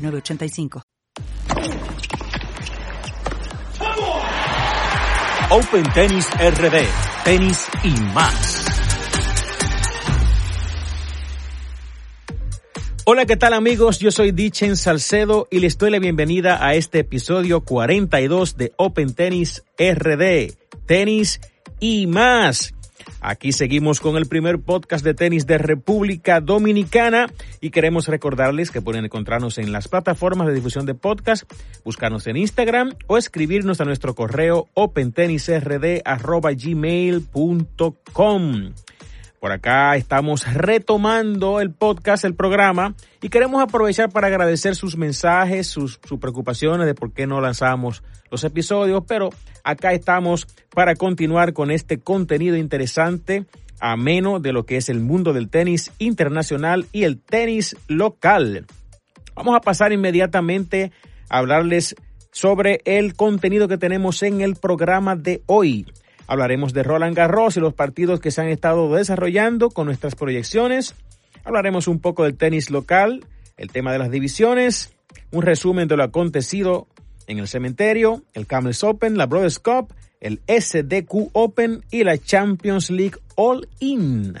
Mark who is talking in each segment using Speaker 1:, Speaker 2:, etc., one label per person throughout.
Speaker 1: 906985.
Speaker 2: Open Tennis RD, tenis y más. Hola, ¿qué tal amigos? Yo soy Dichen Salcedo y les doy la bienvenida a este episodio 42 de Open Tennis RD, tenis y más. Aquí seguimos con el primer podcast de tenis de República Dominicana y queremos recordarles que pueden encontrarnos en las plataformas de difusión de podcast, buscarnos en Instagram o escribirnos a nuestro correo opentenisrd.gmail.com. Por acá estamos retomando el podcast, el programa, y queremos aprovechar para agradecer sus mensajes, sus, preocupaciones de por qué no lanzamos los episodios, pero acá estamos para continuar con este contenido interesante, ameno de lo que es el mundo del tenis internacional y el tenis local. Vamos a pasar inmediatamente a hablarles sobre el contenido que tenemos en el programa de hoy. Hablaremos de Roland Garros y los partidos que se han estado desarrollando con nuestras proyecciones. Hablaremos un poco del tenis local, el tema de las divisiones, un resumen de lo acontecido en el cementerio, el Camels Open, la Brothers Cup, el SDQ Open y la Champions League All In.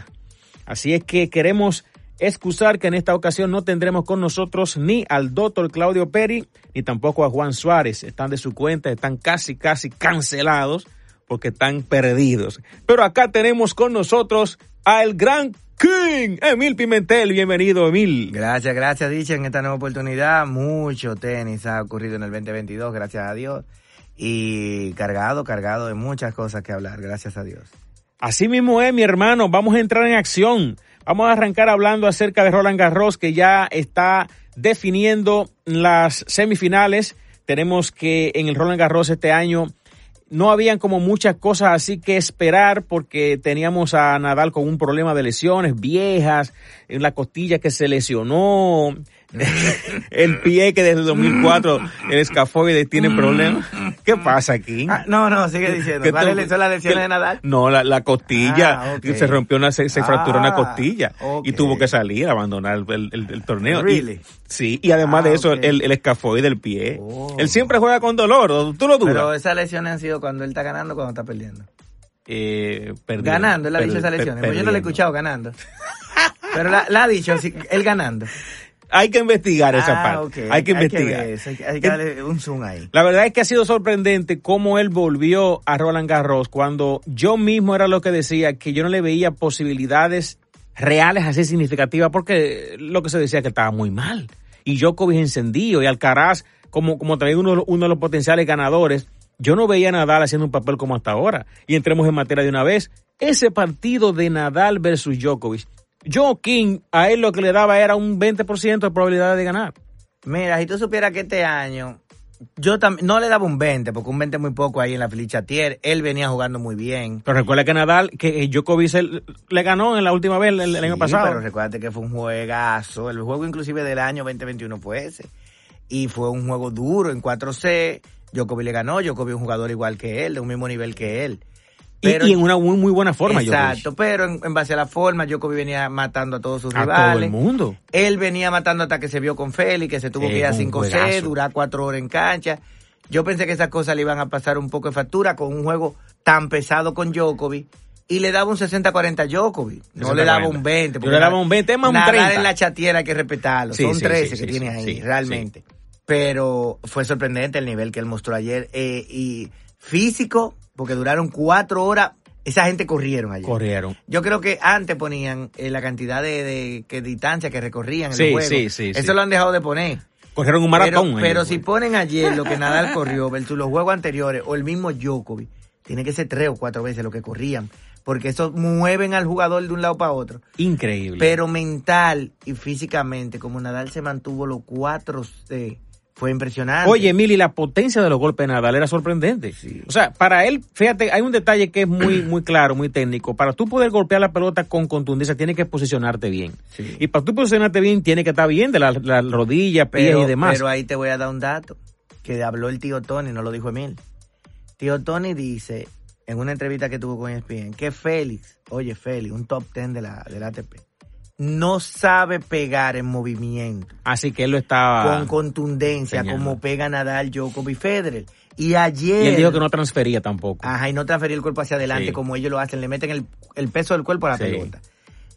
Speaker 2: Así es que queremos excusar que en esta ocasión no tendremos con nosotros ni al doctor Claudio Peri, ni tampoco a Juan Suárez. Están de su cuenta, están casi, casi cancelados porque están perdidos. Pero acá tenemos con nosotros al gran King, Emil Pimentel. Bienvenido, Emil.
Speaker 3: Gracias, gracias, Dicha, en esta nueva oportunidad. Mucho tenis ha ocurrido en el 2022, gracias a Dios. Y cargado, cargado de muchas cosas que hablar, gracias a Dios.
Speaker 2: Así mismo es, mi hermano. Vamos a entrar en acción. Vamos a arrancar hablando acerca de Roland Garros, que ya está definiendo las semifinales. Tenemos que en el Roland Garros este año no habían como muchas cosas así que esperar porque teníamos a Nadal con un problema de lesiones viejas, en la costilla que se lesionó, el pie que desde el 2004 el escafoide tiene problemas. ¿Qué pasa aquí?
Speaker 3: Ah, no, no, sigue diciendo. ¿Cuáles son las lesiones de Nadal?
Speaker 2: No, la, la costilla, ah, okay. se rompió una, se, se fracturó ah, una costilla okay. y tuvo que salir, abandonar el, el, el torneo.
Speaker 3: Really?
Speaker 2: Y, sí, y además de eso, okay. el, el escafoide del pie. Oh. Él siempre juega con dolor, ¿tú lo dudas?
Speaker 3: Pero esas lesiones han sido cuando él está ganando o cuando está perdiendo.
Speaker 2: Eh,
Speaker 3: ganando, él ha dicho esas lesiones. Pues yo no le he escuchado ganando. Pero la, la ha dicho, él ganando
Speaker 2: hay que investigar esa
Speaker 3: ah,
Speaker 2: parte.
Speaker 3: Okay.
Speaker 2: Hay que
Speaker 3: hay
Speaker 2: investigar.
Speaker 3: Que hay, que, hay, que darle un zoom ahí.
Speaker 2: La verdad es que ha sido sorprendente cómo él volvió a Roland Garros cuando yo mismo era lo que decía que yo no le veía posibilidades reales así significativas porque lo que se decía que estaba muy mal. Y Djokovic encendido y Alcaraz como, como también uno, uno de los potenciales ganadores. Yo no veía a Nadal haciendo un papel como hasta ahora. Y entremos en materia de una vez. Ese partido de Nadal versus Djokovic Joe King, a él lo que le daba era un 20% de probabilidad de ganar.
Speaker 3: Mira, si tú supieras que este año yo también no le daba un 20, porque un 20 es muy poco ahí en la Felichatier. Él venía jugando muy bien.
Speaker 2: Pero recuerda que Nadal, que Djokovic le ganó en la última vez el, el
Speaker 3: sí,
Speaker 2: año pasado.
Speaker 3: pero recuérdate que fue un juegazo. El juego inclusive del año 2021 fue ese. Y fue un juego duro en 4C. Djokovic le ganó. Djokovic es un jugador igual que él, de un mismo nivel que él.
Speaker 2: Pero, y, y, en una muy, muy buena forma,
Speaker 3: Exacto, Djokovic. pero en, en, base a la forma, Djokovic venía matando a todos sus
Speaker 2: a
Speaker 3: rivales.
Speaker 2: todo el mundo.
Speaker 3: Él venía matando hasta que se vio con Félix, que se tuvo que ir a
Speaker 2: un
Speaker 3: 5C, durar cuatro horas en cancha. Yo pensé que esas cosas le iban a pasar un poco de factura con un juego tan pesado con Djokovic. Y le daba un 60-40 a Djokovic. No le daba un 20.
Speaker 2: Yo le daba un 20, es más un 30.
Speaker 3: en la chatiera hay que respetarlo.
Speaker 2: Sí,
Speaker 3: Son
Speaker 2: sí,
Speaker 3: 13
Speaker 2: sí,
Speaker 3: que tiene ahí, realmente. Pero fue sorprendente el nivel que él mostró ayer. Eh, y físico, porque duraron cuatro horas esa gente corrieron ayer.
Speaker 2: Corrieron.
Speaker 3: Yo creo que antes ponían eh, la cantidad de, de, de, distancia que recorrían en
Speaker 2: sí,
Speaker 3: el juego.
Speaker 2: Sí, sí,
Speaker 3: Eso
Speaker 2: sí.
Speaker 3: lo han dejado de poner.
Speaker 2: Corrieron un maratón.
Speaker 3: Pero, pero si ponen ayer lo que Nadal corrió versus los juegos anteriores o el mismo Djokovic, tiene que ser tres o cuatro veces lo que corrían. porque eso mueven al jugador de un lado para otro.
Speaker 2: Increíble.
Speaker 3: Pero mental y físicamente, como Nadal se mantuvo los cuatro C, fue impresionante.
Speaker 2: Oye, Emily, la potencia de los golpes de Nadal era sorprendente. O sea, para él, fíjate, hay un detalle que es muy, muy claro, muy técnico. Para tú poder golpear la pelota con contundencia, tienes que posicionarte bien.
Speaker 3: Sí.
Speaker 2: Y para tú posicionarte bien, tiene que estar bien de la, la rodilla, pies y demás.
Speaker 3: pero ahí te voy a dar un dato que habló el tío Tony, no lo dijo Emil. Tío Tony dice en una entrevista que tuvo con ESPN que Félix, oye Félix, un top 10 de la, del ATP, no sabe pegar en movimiento.
Speaker 2: Así que él lo estaba...
Speaker 3: con contundencia,
Speaker 2: enseñando.
Speaker 3: como pega Nadal, Djokovic, Federer. Y ayer...
Speaker 2: Y él dijo que no transfería tampoco.
Speaker 3: Ajá, y no transferir el cuerpo hacia adelante
Speaker 2: Sí.
Speaker 3: como ellos lo hacen, le meten el, el peso del cuerpo a la
Speaker 2: Sí.
Speaker 3: pelota.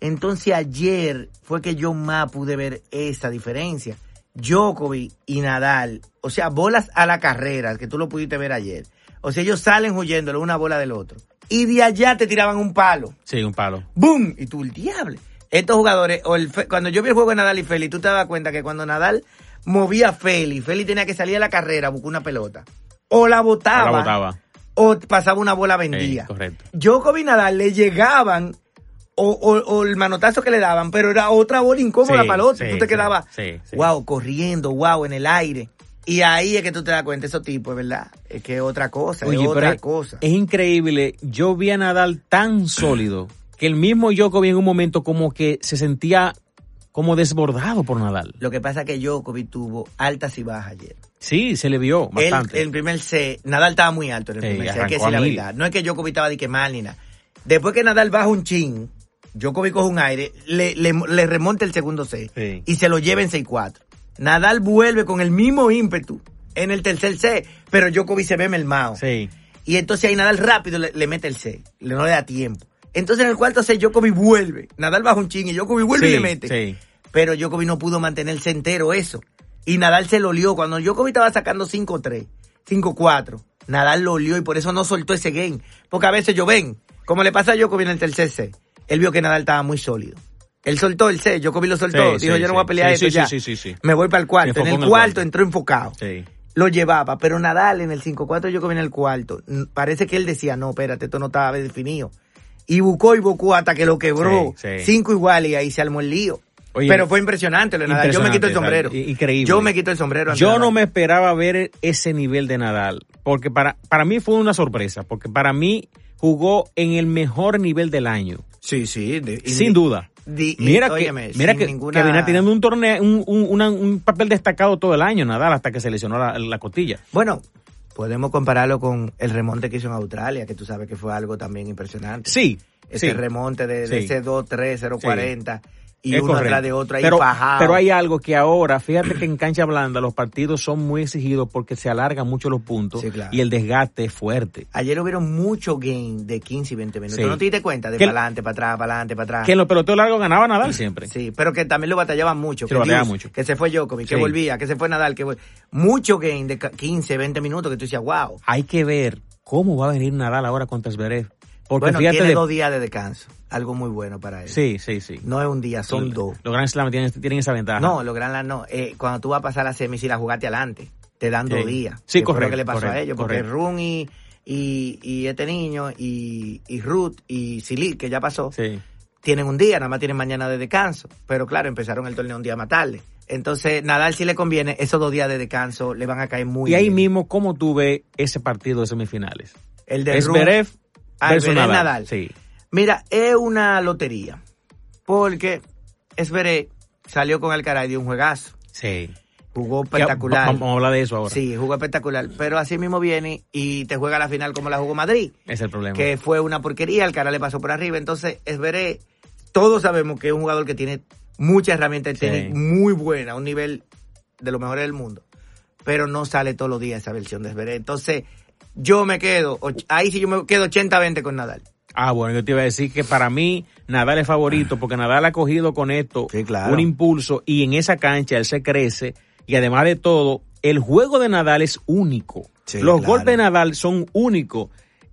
Speaker 3: Entonces ayer fue que yo más pude ver esa diferencia. Djokovic y Nadal, o sea, bolas a la carrera, que tú lo pudiste ver ayer. O sea, ellos salen huyéndole una bola del otro. Y de allá te tiraban un palo.
Speaker 2: Sí, un palo.
Speaker 3: ¡Boom! Y tú, el diable. Estos jugadores, o el cuando yo vi el juego de Nadal y Félix, tú te das cuenta que cuando Nadal movía a Félix, Félix tenía que salir a la carrera a buscar una pelota. O la botaba.
Speaker 2: La botaba.
Speaker 3: O pasaba una bola
Speaker 2: Sí,
Speaker 3: vendida.
Speaker 2: correcto.
Speaker 3: Djokovic y Nadal le llegaban o, o- o el manotazo que le daban, pero era otra bola incómoda
Speaker 2: Sí,
Speaker 3: para el otro.
Speaker 2: sí,
Speaker 3: tú te
Speaker 2: sí,
Speaker 3: quedabas,
Speaker 2: sí, sí.
Speaker 3: wow, corriendo, wow, en el aire. Y ahí es que tú te das cuenta, esos tipos, ¿verdad? Es que es otra cosa,
Speaker 2: Oye,
Speaker 3: es otra cosa.
Speaker 2: es increíble. Yo vi a Nadal tan sólido que el mismo Djokovic en un momento como que se sentía como desbordado por Nadal.
Speaker 3: Lo que pasa es que Djokovic tuvo altas y bajas ayer.
Speaker 2: Sí, se le vio bastante.
Speaker 3: el primer set, Nadal estaba muy alto en el primer set, hay que decir la verdad. No es que Djokovic estaba de que mal ni nada. Después que Nadal baja un chin, Djokovic coge un aire, le, le, le remonta el segundo
Speaker 2: Sí.
Speaker 3: y se lo lleva en 6-4. Nadal vuelve con el mismo ímpetu en el tercer set, pero Djokovic se ve mermado.
Speaker 2: Sí.
Speaker 3: Y entonces ahí Nadal rápido le, le mete el le no le da tiempo. Entonces en el cuarto set Djokovic vuelve, Nadal baja un chin y Djokovic vuelve y
Speaker 2: Sí,
Speaker 3: le mete.
Speaker 2: sí.
Speaker 3: Pero Djokovic no pudo mantenerse entero eso. Y Nadal se lo lió. Cuando Djokovic estaba sacando 5-3, 5-4, Nadal lo lió y por eso no soltó ese game. Porque a veces yo ven, como le pasa a Djokovic en el tercer set, él vio que Nadal estaba muy sólido. Él soltó el set, Djokovic lo soltó.
Speaker 2: Sí,
Speaker 3: Dijo, yo no voy a pelear esto
Speaker 2: sí,
Speaker 3: ya.
Speaker 2: sí, sí, sí, sí.
Speaker 3: Me voy para el cuarto. En el,
Speaker 2: en el
Speaker 3: cuarto
Speaker 2: cuarto.
Speaker 3: entró enfocado.
Speaker 2: Sí.
Speaker 3: Lo llevaba, pero Nadal en el 5-4 Djokovic en el cuarto, parece que él decía, no, espérate, esto no estaba definido. Y buscó y buscó hasta que lo quebró.
Speaker 2: Sí, sí.
Speaker 3: Cinco iguales y ahí se armó el lío.
Speaker 2: Oye,
Speaker 3: pero fue impresionante lo de Nadal. Yo me quito el sombrero.
Speaker 2: Increíble.
Speaker 3: Yo me quito el sombrero.
Speaker 2: Yo no me esperaba ver ese nivel de Nadal, porque para, para mí fue una sorpresa, porque para mí jugó en el mejor nivel del año,
Speaker 3: Sí, sí. de-
Speaker 2: sin duda. Mira que,
Speaker 3: óyeme,
Speaker 2: mira que,
Speaker 3: ninguna-
Speaker 2: que venía teniendo un torneo, un, un, una- un papel destacado todo el año, Nadal, hasta que se lesionó la, la costilla.
Speaker 3: Bueno, podemos compararlo con el remonte que hizo en Australia, que tú sabes que fue algo también impresionante.
Speaker 2: Sí,
Speaker 3: Ese
Speaker 2: sí.
Speaker 3: remonte de, de
Speaker 2: Sí.
Speaker 3: ese 2-3, 0-40 y
Speaker 2: Es
Speaker 3: uno
Speaker 2: correcto.
Speaker 3: atrás de otro ahí
Speaker 2: pero,
Speaker 3: fajado.
Speaker 2: pero hay algo que ahora, fíjate que en cancha blanda los partidos son muy exigidos porque se alargan mucho los puntos
Speaker 3: Sí, claro.
Speaker 2: y el desgaste es fuerte.
Speaker 3: Ayer hubieron mucho game de 15 y 20 minutos.
Speaker 2: Sí.
Speaker 3: ¿No te diste cuenta? De para adelante, para atrás, para adelante, para atrás.
Speaker 2: Que en los peloteos largos ganaba Nadal siempre.
Speaker 3: Sí, pero que también lo batallaban mucho.
Speaker 2: Sí,
Speaker 3: que
Speaker 2: lo batallaba
Speaker 3: Dios,
Speaker 2: mucho.
Speaker 3: Que se fue Djokovic, que volvía, que se fue Nadal, que vol- mucho game de ca- 15, 20 minutos que tú decías, wow.
Speaker 2: Hay que ver cómo va a venir Nadal ahora contra Zverev. Porque
Speaker 3: Bueno,
Speaker 2: fíjate
Speaker 3: tiene
Speaker 2: de-
Speaker 3: dos días de descanso. Algo muy bueno para él.
Speaker 2: Sí, sí, sí.
Speaker 3: No es un día, son dos.
Speaker 2: Los Grand Slam tienen, tienen esa ventaja.
Speaker 3: No, los Grand Slam no. Eh, cuando tú vas a pasar la semi, si la jugaste adelante, te dan
Speaker 2: Sí.
Speaker 3: dos días.
Speaker 2: Sí,
Speaker 3: Que fue
Speaker 2: correcto,
Speaker 3: lo que le pasó
Speaker 2: correcto,
Speaker 3: a ellos, porque. Run y, y, y este niño y, y Ruth y Silik, que ya pasó,
Speaker 2: Sí.
Speaker 3: tienen un día, nada más tienen mañana de descanso. Pero claro, empezaron el torneo un día más tarde. Entonces, Nadal si le conviene, esos dos días de descanso le van a caer muy
Speaker 2: y ahí
Speaker 3: bien.
Speaker 2: mismo, ¿cómo tú ves ese partido de semifinales?
Speaker 3: El de
Speaker 2: Zverev versus Nadal.
Speaker 3: Nadal.
Speaker 2: Sí.
Speaker 3: Mira, es una lotería. Porque Esveré salió con Alcaraz de un juegazo.
Speaker 2: Sí.
Speaker 3: Jugó espectacular.
Speaker 2: va- Vamos a hablar de eso ahora.
Speaker 3: Sí, jugó espectacular. Pero así mismo viene y te juega la final como la jugó Madrid.
Speaker 2: Es el problema.
Speaker 3: Que fue una porquería, Alcaraz le pasó por arriba. Entonces, Esveré, todos sabemos que es un jugador que tiene muchas herramientas
Speaker 2: Sí.
Speaker 3: técnicas muy buenas, un nivel de los mejores del mundo. Pero no sale todos los días esa versión de Esveré. Entonces, yo me quedo, ahí sí yo me quedo 80-20 con Nadal.
Speaker 2: Ah, bueno, yo te iba a decir que para mí Nadal es favorito porque Nadal ha cogido con esto
Speaker 3: Sí, claro.
Speaker 2: un impulso y en esa cancha él se crece y además de todo, el juego de Nadal es único.
Speaker 3: Sí,
Speaker 2: Los
Speaker 3: claro.
Speaker 2: golpes de Nadal son únicos.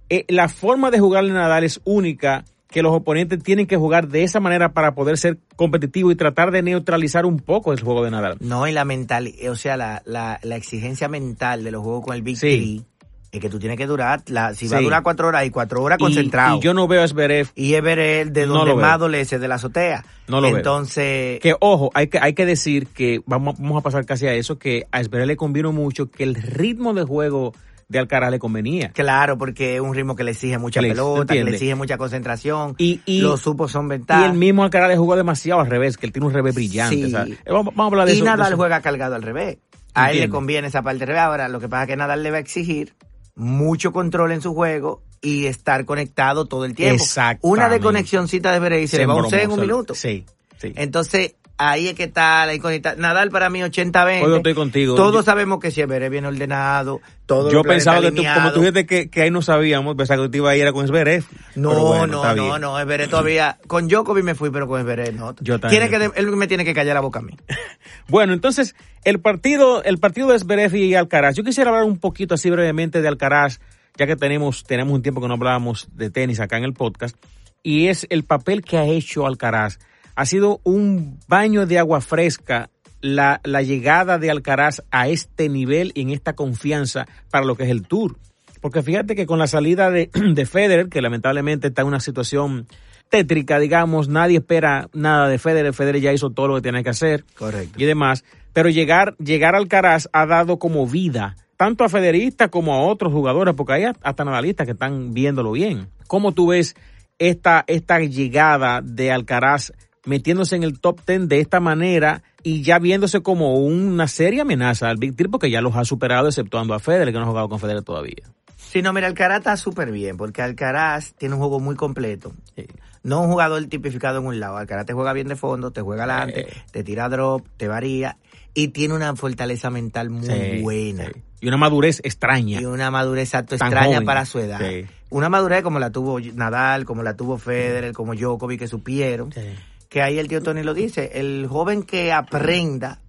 Speaker 2: Eh, la forma de jugar de Nadal es única que los oponentes tienen que jugar de esa manera para poder ser competitivos y tratar de neutralizar un poco el juego de Nadal.
Speaker 3: No, y la mental, o sea, la, la, la exigencia mental de los juegos con el Big
Speaker 2: Sí.
Speaker 3: Es que tú tienes que durar, la, si va a durar cuatro horas y cuatro horas
Speaker 2: Y-
Speaker 3: concentrado.
Speaker 2: Y, yo no veo a Zverev
Speaker 3: Y es ver el de
Speaker 2: No
Speaker 3: donde
Speaker 2: veo.
Speaker 3: más adolece, de la azotea.
Speaker 2: No lo veo.
Speaker 3: Entonces,
Speaker 2: Que ojo, hay que, hay que decir que vamos, vamos a pasar casi a eso, que a Zverev le convino mucho que el ritmo de juego de Alcaraz le convenía.
Speaker 3: claro, porque es un ritmo que le exige mucha
Speaker 2: Le-
Speaker 3: pelota, que le exige mucha concentración.
Speaker 2: Y- y-
Speaker 3: los supos son
Speaker 2: Y
Speaker 3: ventajas.
Speaker 2: el mismo Alcaraz le jugó demasiado al revés, que él tiene un revés brillante.
Speaker 3: Sí.
Speaker 2: o sea, eh, vamos, vamos a hablar de
Speaker 3: y
Speaker 2: eso. de
Speaker 3: Nadal juega cargado al revés. A él le conviene esa parte al revés. Ahora, lo que pasa es que Nadal le va a exigir mucho control en su juego y estar conectado todo el tiempo.
Speaker 2: Exactamente.
Speaker 3: Una desconexioncita de Berey se, le va a un en un minuto.
Speaker 2: Sí, sí.
Speaker 3: Entonces, ahí es que está la incógnita. Nadal para mí 80-20.
Speaker 2: Hoy yo estoy contigo.
Speaker 3: Todos
Speaker 2: Yo-
Speaker 3: sabemos que si Berey viene ordenado, todo
Speaker 2: Yo pensaba que tú, como tú dijiste que, que ahí no sabíamos, pensaba que tú ibas a ir a con Zverev.
Speaker 3: No,
Speaker 2: bueno,
Speaker 3: no, no,
Speaker 2: bien.
Speaker 3: no, Everett todavía. Con Djokovic me fui, pero con Everett no.
Speaker 2: Yo también
Speaker 3: Tiene que, él me tiene que callar la boca a mí.
Speaker 2: Bueno, entonces, el partido, el partido de Zverev y Alcaraz. Yo quisiera hablar un poquito así brevemente de Alcaraz, ya que tenemos, tenemos un tiempo que no hablábamos de tenis acá en el podcast, y es el papel que ha hecho Alcaraz. Ha sido un baño de agua fresca la, la llegada de Alcaraz a este nivel y en esta confianza para lo que es el Tour. Porque fíjate que con la salida de, de Federer, que lamentablemente está en una situación tétrica, digamos, nadie espera nada de Federer, Federer ya hizo todo lo que tiene que hacer
Speaker 3: Correcto.
Speaker 2: y demás, pero llegar, llegar al Alcaraz ha dado como vida, tanto a Federista como a otros jugadores, porque hay hasta nadalistas que están viéndolo bien. ¿Cómo tú ves esta, esta llegada de Alcaraz metiéndose en el top 10 de esta manera y ya viéndose como una seria amenaza al Big Three, porque ya los ha superado, exceptuando a Federer, que no ha jugado con Federer todavía?
Speaker 3: Sí, no, mira, Alcaraz está súper bien, porque Alcaraz tiene un juego muy completo.
Speaker 2: Sí.
Speaker 3: No un jugador tipificado en un lado. Alcaraz te juega bien de fondo, te juega adelante,
Speaker 2: Eh.
Speaker 3: te tira drop, te varía y tiene una fortaleza mental muy
Speaker 2: Sí,
Speaker 3: buena.
Speaker 2: sí. Y una madurez extraña.
Speaker 3: Y una madurez
Speaker 2: Tan
Speaker 3: extraña
Speaker 2: joven.
Speaker 3: para su edad.
Speaker 2: Sí.
Speaker 3: Una madurez como la tuvo Nadal, como la tuvo Federer, como Djokovic, que supieron. Que ahí el tío Tony lo dice. El joven que aprenda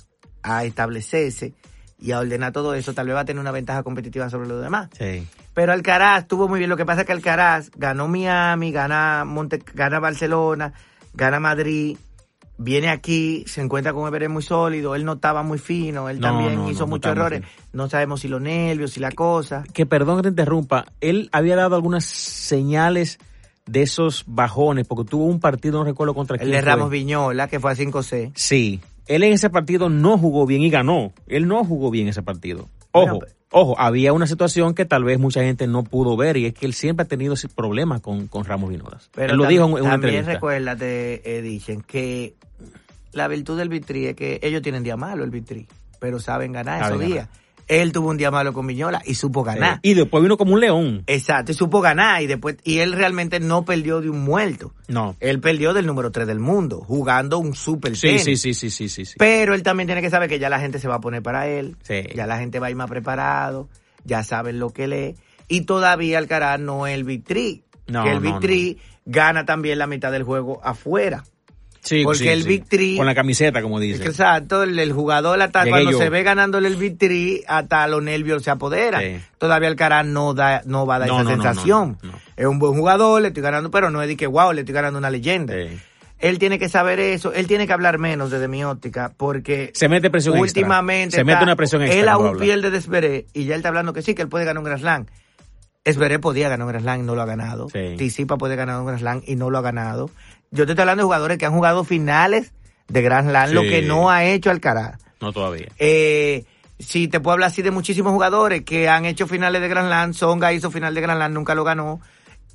Speaker 3: a establecerse y a ordenar todo eso, tal vez va a tener una ventaja competitiva sobre los demás.
Speaker 2: Sí.
Speaker 3: Pero Alcaraz estuvo muy bien. Lo que pasa es que Alcaraz ganó Miami, gana, Monte, gana Barcelona, gana Madrid, viene aquí, se encuentra con Everett muy sólido. Él no estaba muy fino, él
Speaker 2: No,
Speaker 3: también
Speaker 2: no,
Speaker 3: hizo
Speaker 2: no,
Speaker 3: muchos errores. No sabemos si los nervios, si la cosa.
Speaker 2: que perdón que te interrumpa, él había dado algunas señales de esos bajones, porque tuvo un partido, no recuerdo contra
Speaker 3: El
Speaker 2: quién
Speaker 3: de
Speaker 2: fue.
Speaker 3: Ramos Viñola, que fue a 5C.
Speaker 2: Sí, él en ese partido no jugó bien y ganó. Él no jugó bien ese partido. Ojo,
Speaker 3: Bueno,
Speaker 2: ojo, había una situación que tal vez mucha gente no pudo ver y es que él siempre ha tenido ese problema con, con Ramos Vinolas.
Speaker 3: Pero
Speaker 2: él lo
Speaker 3: tam-
Speaker 2: dijo en, una
Speaker 3: también
Speaker 2: entrevista.
Speaker 3: recuérdate, eh, dicen que la virtud del vitrí es que ellos tienen día malo el vitrí, pero saben ganar
Speaker 2: Saben
Speaker 3: esos
Speaker 2: ganar.
Speaker 3: días. Él tuvo un día malo con Viñola y supo ganar.
Speaker 2: Sí. Y después vino como un león.
Speaker 3: Exacto, y supo ganar y después y él realmente no perdió de un muerto.
Speaker 2: No.
Speaker 3: Él perdió del número 3 del mundo, jugando un super
Speaker 2: Sí,
Speaker 3: tenis.
Speaker 2: sí, sí, sí, sí, sí. sí.
Speaker 3: Pero él también tiene que saber que ya la gente se va a poner para él,
Speaker 2: Sí.
Speaker 3: ya la gente va a ir más preparado, ya saben lo que lee y todavía Alcaraz no es el Victory,
Speaker 2: No,
Speaker 3: que el
Speaker 2: no,
Speaker 3: Victory gana también la mitad del juego afuera.
Speaker 2: Sí,
Speaker 3: porque
Speaker 2: sí,
Speaker 3: el
Speaker 2: sí.
Speaker 3: Three-
Speaker 2: Con la camiseta, como dice.
Speaker 3: Exacto, el, el jugador hasta
Speaker 2: Llegué
Speaker 3: cuando
Speaker 2: yo.
Speaker 3: se ve ganándole el Victory, hasta los nervios se apoderan.
Speaker 2: Sí.
Speaker 3: Todavía Alcaraz no da, no va a dar
Speaker 2: No,
Speaker 3: esa
Speaker 2: no,
Speaker 3: sensación.
Speaker 2: no.
Speaker 3: Es un buen jugador, le estoy ganando, pero no es de que wow, le estoy ganando una leyenda. Él tiene que saber eso, él tiene que hablar menos desde mi óptica, porque
Speaker 2: Se mete presión extra.
Speaker 3: últimamente
Speaker 2: Se mete
Speaker 3: está-
Speaker 2: una presión extra.
Speaker 3: Él aún pierde de Esveré y ya él está hablando que sí, que él puede ganar un Grand Slam. Esveré podía ganar un Grand Slam y no lo ha ganado. Tisipa puede ganar un Grand Slam y no lo ha ganado. Yo te estoy hablando de jugadores que han jugado finales de Grand Slam, lo que no ha hecho Alcaraz.
Speaker 2: No todavía.
Speaker 3: Eh, si te puedo hablar así de muchísimos jugadores que han hecho finales de Grand Slam, Songa hizo final de Grand Slam, nunca lo ganó.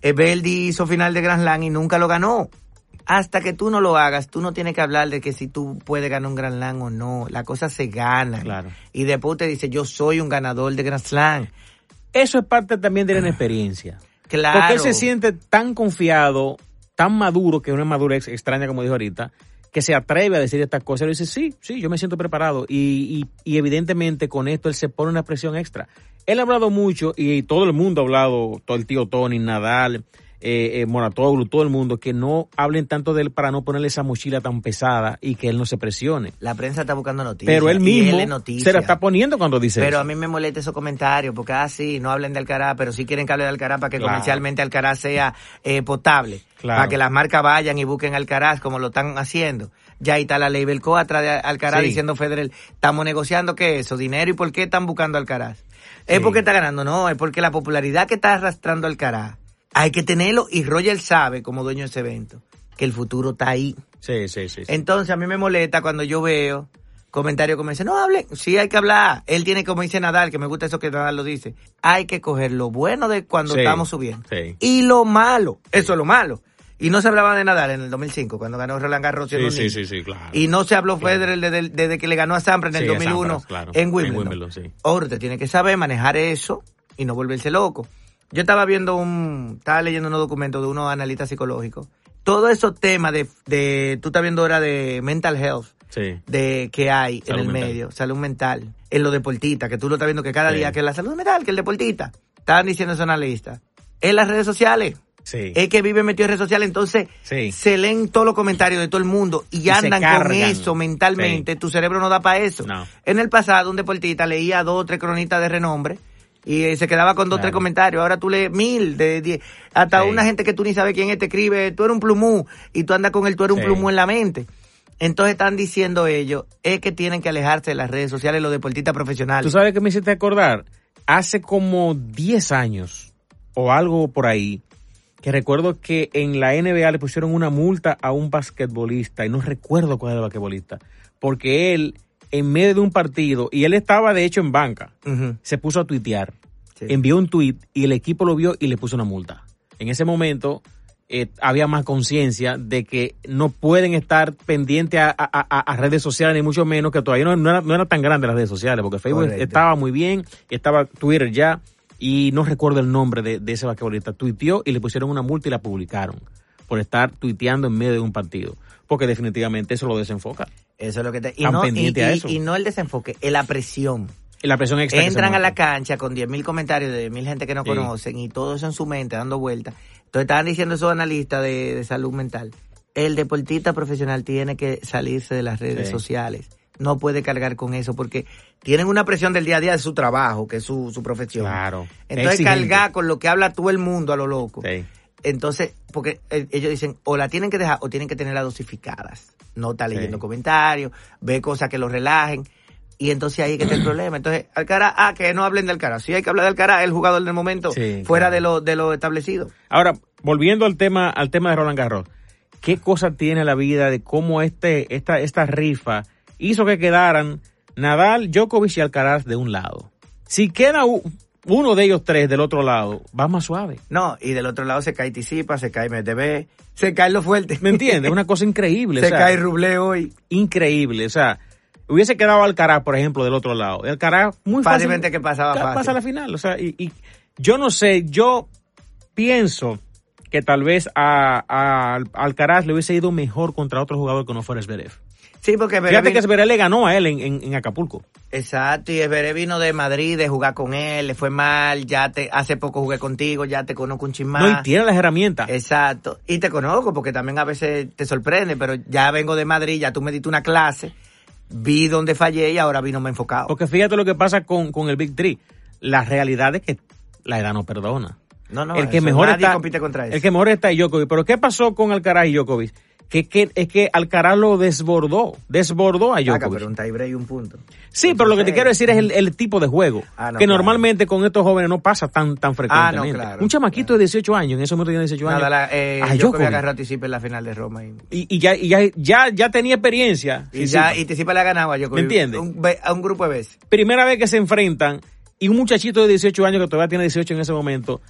Speaker 3: Beldi hizo final de Grand Slam y nunca lo ganó. Hasta que tú no lo hagas, tú no tienes que hablar de que si tú puedes ganar un Grand Slam o no. La cosa se gana.
Speaker 2: Claro.
Speaker 3: Y después te dice, yo soy un ganador de Grand Slam.
Speaker 2: Eso es parte también de la inexperiencia.
Speaker 3: Claro.
Speaker 2: Porque él se siente tan confiado, tan maduro, que es una madurez extraña, como dijo ahorita, que se atreve a decir estas cosas. Él dice, sí, sí, yo me siento preparado. Y, y, y evidentemente con esto él se pone una presión extra. Él ha hablado mucho y todo el mundo ha hablado, todo el tío Tony, Nadal, eh, eh, Moratoglu, todo el mundo, que no hablen tanto de él para no ponerle esa mochila tan pesada y que él no se presione.
Speaker 3: La prensa está buscando noticias.
Speaker 2: Pero él mismo
Speaker 3: es noticia.
Speaker 2: se la está poniendo cuando dice
Speaker 3: Pero
Speaker 2: eso.
Speaker 3: a mí me molesta esos comentarios, porque ah, sí, no hablen de Alcaraz, pero sí quieren que hable de Alcaraz para que
Speaker 2: Claro.
Speaker 3: comercialmente Alcaraz sea eh, potable.
Speaker 2: Claro.
Speaker 3: Para que las marcas vayan y busquen Alcaraz como lo están haciendo. Ya ahí está la ley Belco atrás de Alcaraz
Speaker 2: Sí.
Speaker 3: diciendo Federer, estamos negociando qué eso, dinero y por qué están buscando Alcaraz. Es porque está ganando, no, es porque la popularidad que está arrastrando Alcaraz, hay que tenerlo y Roger sabe, como dueño de ese evento, que el futuro está ahí.
Speaker 2: Sí, sí, sí. sí.
Speaker 3: Entonces a mí me molesta cuando yo veo comentarios como dicen, no hablen, sí hay que hablar. Él tiene como dice Nadal, que me gusta eso que Nadal lo dice. Hay que coger lo bueno de cuando
Speaker 2: Sí,
Speaker 3: estamos subiendo.
Speaker 2: sí.
Speaker 3: Y lo malo, eso es lo malo. Y no se hablaba de Nadal en el 2005, cuando ganó Roland Garros.
Speaker 2: Sí, sí, sí, sí, claro.
Speaker 3: Y no se habló Federer desde, desde que le ganó a Sampras en el
Speaker 2: Sí, a
Speaker 3: 2001
Speaker 2: Sampras, claro.
Speaker 3: en
Speaker 2: En
Speaker 3: Wimbledon.
Speaker 2: Wimbledon, sí.
Speaker 3: Ahora usted tiene que saber manejar eso y no volverse loco. Yo estaba viendo un, estaba leyendo unos documentos de unos analistas psicológicos. Todos esos temas de, de, tú estás viendo ahora de mental health,
Speaker 2: Sí.
Speaker 3: de que hay
Speaker 2: Salud
Speaker 3: en el
Speaker 2: mental.
Speaker 3: medio, salud mental, en los deportistas, que tú lo estás viendo que cada
Speaker 2: Sí.
Speaker 3: día que la salud mental, que el deportista. Estaban diciendo esos analistas. En las redes sociales.
Speaker 2: Sí.
Speaker 3: Es que vive metido en redes sociales, entonces
Speaker 2: Sí.
Speaker 3: se leen todos los comentarios de todo el mundo y, andan con eso mentalmente. Tu cerebro no da para eso.
Speaker 2: No.
Speaker 3: En el pasado, un deportista leía dos o tres cronistas de renombre y eh, se quedaba con dos o tres
Speaker 2: Claro.
Speaker 3: comentarios. Ahora tú lees mil, de diez. Hasta
Speaker 2: Sí.
Speaker 3: una gente que tú ni sabes quién es te escribe, tú eres un plumú y tú andas con el tú eres un plumú en la mente. Entonces están diciendo ellos, es que tienen que alejarse de las redes sociales los deportistas profesionales.
Speaker 2: ¿Tú sabes qué me hiciste acordar? Hace como 10 años o algo por ahí, que recuerdo que en la NBA le pusieron una multa a un basquetbolista, y no recuerdo cuál era el basquetbolista, porque él, en medio de un partido, y él estaba de hecho en banca, se puso a tuitear,
Speaker 3: Sí.
Speaker 2: envió un tweet y el equipo lo vio y le puso una multa. En ese momento eh, había más conciencia de que no pueden estar pendientes a, a- a- a redes sociales, ni mucho menos que todavía no, no era, no era tan grande las redes sociales, porque Facebook
Speaker 3: Correcto.
Speaker 2: estaba muy bien, estaba Twitter ya, y no recuerdo el nombre de, de ese basquetbolista. Tuiteó y le pusieron una multa y la publicaron por estar tuiteando en medio de un partido, porque definitivamente eso lo desenfoca.
Speaker 3: Eso es lo que te... Y no, y,
Speaker 2: a
Speaker 3: y-
Speaker 2: eso.
Speaker 3: y no el desenfoque, es la presión.
Speaker 2: Y la presión extra
Speaker 3: Entran a la cancha con 10.000 comentarios de 10.000 gente que no
Speaker 2: Sí.
Speaker 3: conocen y todo eso en su mente dando vueltas. Entonces estaban diciendo esos analistas de, de salud mental. El deportista profesional tiene que salirse de las redes
Speaker 2: Sí.
Speaker 3: sociales. No puede cargar con eso porque tienen una presión del día a día de su trabajo, que es su, su profesión.
Speaker 2: Claro.
Speaker 3: Entonces cargar con lo que habla todo el mundo a lo loco.
Speaker 2: Sí.
Speaker 3: Entonces, porque eh, ellos dicen, o la tienen que dejar o tienen que tenerlas dosificadas. No está leyendo
Speaker 2: Sí.
Speaker 3: comentarios, ve cosas que lo relajen. Y entonces ahí es que está el problema. Entonces, Alcaraz, ah, que no hablen de Alcaraz. Sí hay que hablar de Alcaraz, el jugador del momento,
Speaker 2: Sí,
Speaker 3: fuera
Speaker 2: claro.
Speaker 3: de lo, de lo establecido.
Speaker 2: Ahora, volviendo al tema, al tema de Roland Garros, ¿qué cosa tiene la vida de cómo este, esta, esta rifa hizo que quedaran Nadal, Djokovic y Alcaraz de un lado? Si queda uno de ellos tres del otro lado, va más suave.
Speaker 3: No, y del otro lado se cae Tisipa, se cae MTV, se cae lo fuerte.
Speaker 2: ¿Me entiendes? Es una cosa increíble.
Speaker 3: se
Speaker 2: o sea,
Speaker 3: cae Ruble hoy.
Speaker 2: increíble. O sea, hubiese quedado Alcaraz, por ejemplo, del otro lado. Alcaraz muy fácil.
Speaker 3: Fácilmente que pasaba fácil.
Speaker 2: pasa a la final. O sea, y, y yo no sé, yo pienso que tal vez a, a Alcaraz le hubiese ido mejor contra otro jugador que no fuera Zverev.
Speaker 3: Sí, porque
Speaker 2: Fíjate
Speaker 3: Zverev-
Speaker 2: que Zverev le ganó a él en, en- en Acapulco.
Speaker 3: Exacto, y Esberé vino de Madrid de jugar con él, le fue mal, ya te, hace poco jugué contigo, ya te conozco un chin más.
Speaker 2: No, y tiene las herramientas.
Speaker 3: Exacto, y te conozco porque también a veces te sorprende, pero ya vengo de Madrid, ya tú me diste una clase, vi dónde fallé y ahora vino me enfocado.
Speaker 2: Porque fíjate lo que pasa con, con el Big Three. La realidad es que la edad no perdona.
Speaker 3: No, no,
Speaker 2: el que mejor
Speaker 3: nadie
Speaker 2: está,
Speaker 3: compite contra eso.
Speaker 2: El que mejor está es Djokovic. Pero ¿qué pasó con Alcaraz y Djokovic? Que, que, es que Alcaraz lo desbordó. Desbordó a
Speaker 3: Acá,
Speaker 2: Djokovic.
Speaker 3: pero un tiebreak y un punto.
Speaker 2: Sí, pero lo que te quiero decir es el, el tipo de juego.
Speaker 3: Ah, no,
Speaker 2: que
Speaker 3: claro.
Speaker 2: normalmente con estos jóvenes no pasa tan, tan frecuentemente.
Speaker 3: claro,
Speaker 2: un chamaquito de 18 años, en ese momento tiene 18 años.
Speaker 3: La, eh,
Speaker 2: a Djokovic.
Speaker 3: agarró en la final de Roma y,
Speaker 2: y, y ya, y ya, ya, ya tenía experiencia.
Speaker 3: y ya, y Tisipa le ha ganado a Djokovic.
Speaker 2: ¿Me entiendes?
Speaker 3: Un, a un grupo de veces.
Speaker 2: Primera vez que se enfrentan y un muchachito de 18 años que todavía tiene 18 en ese momento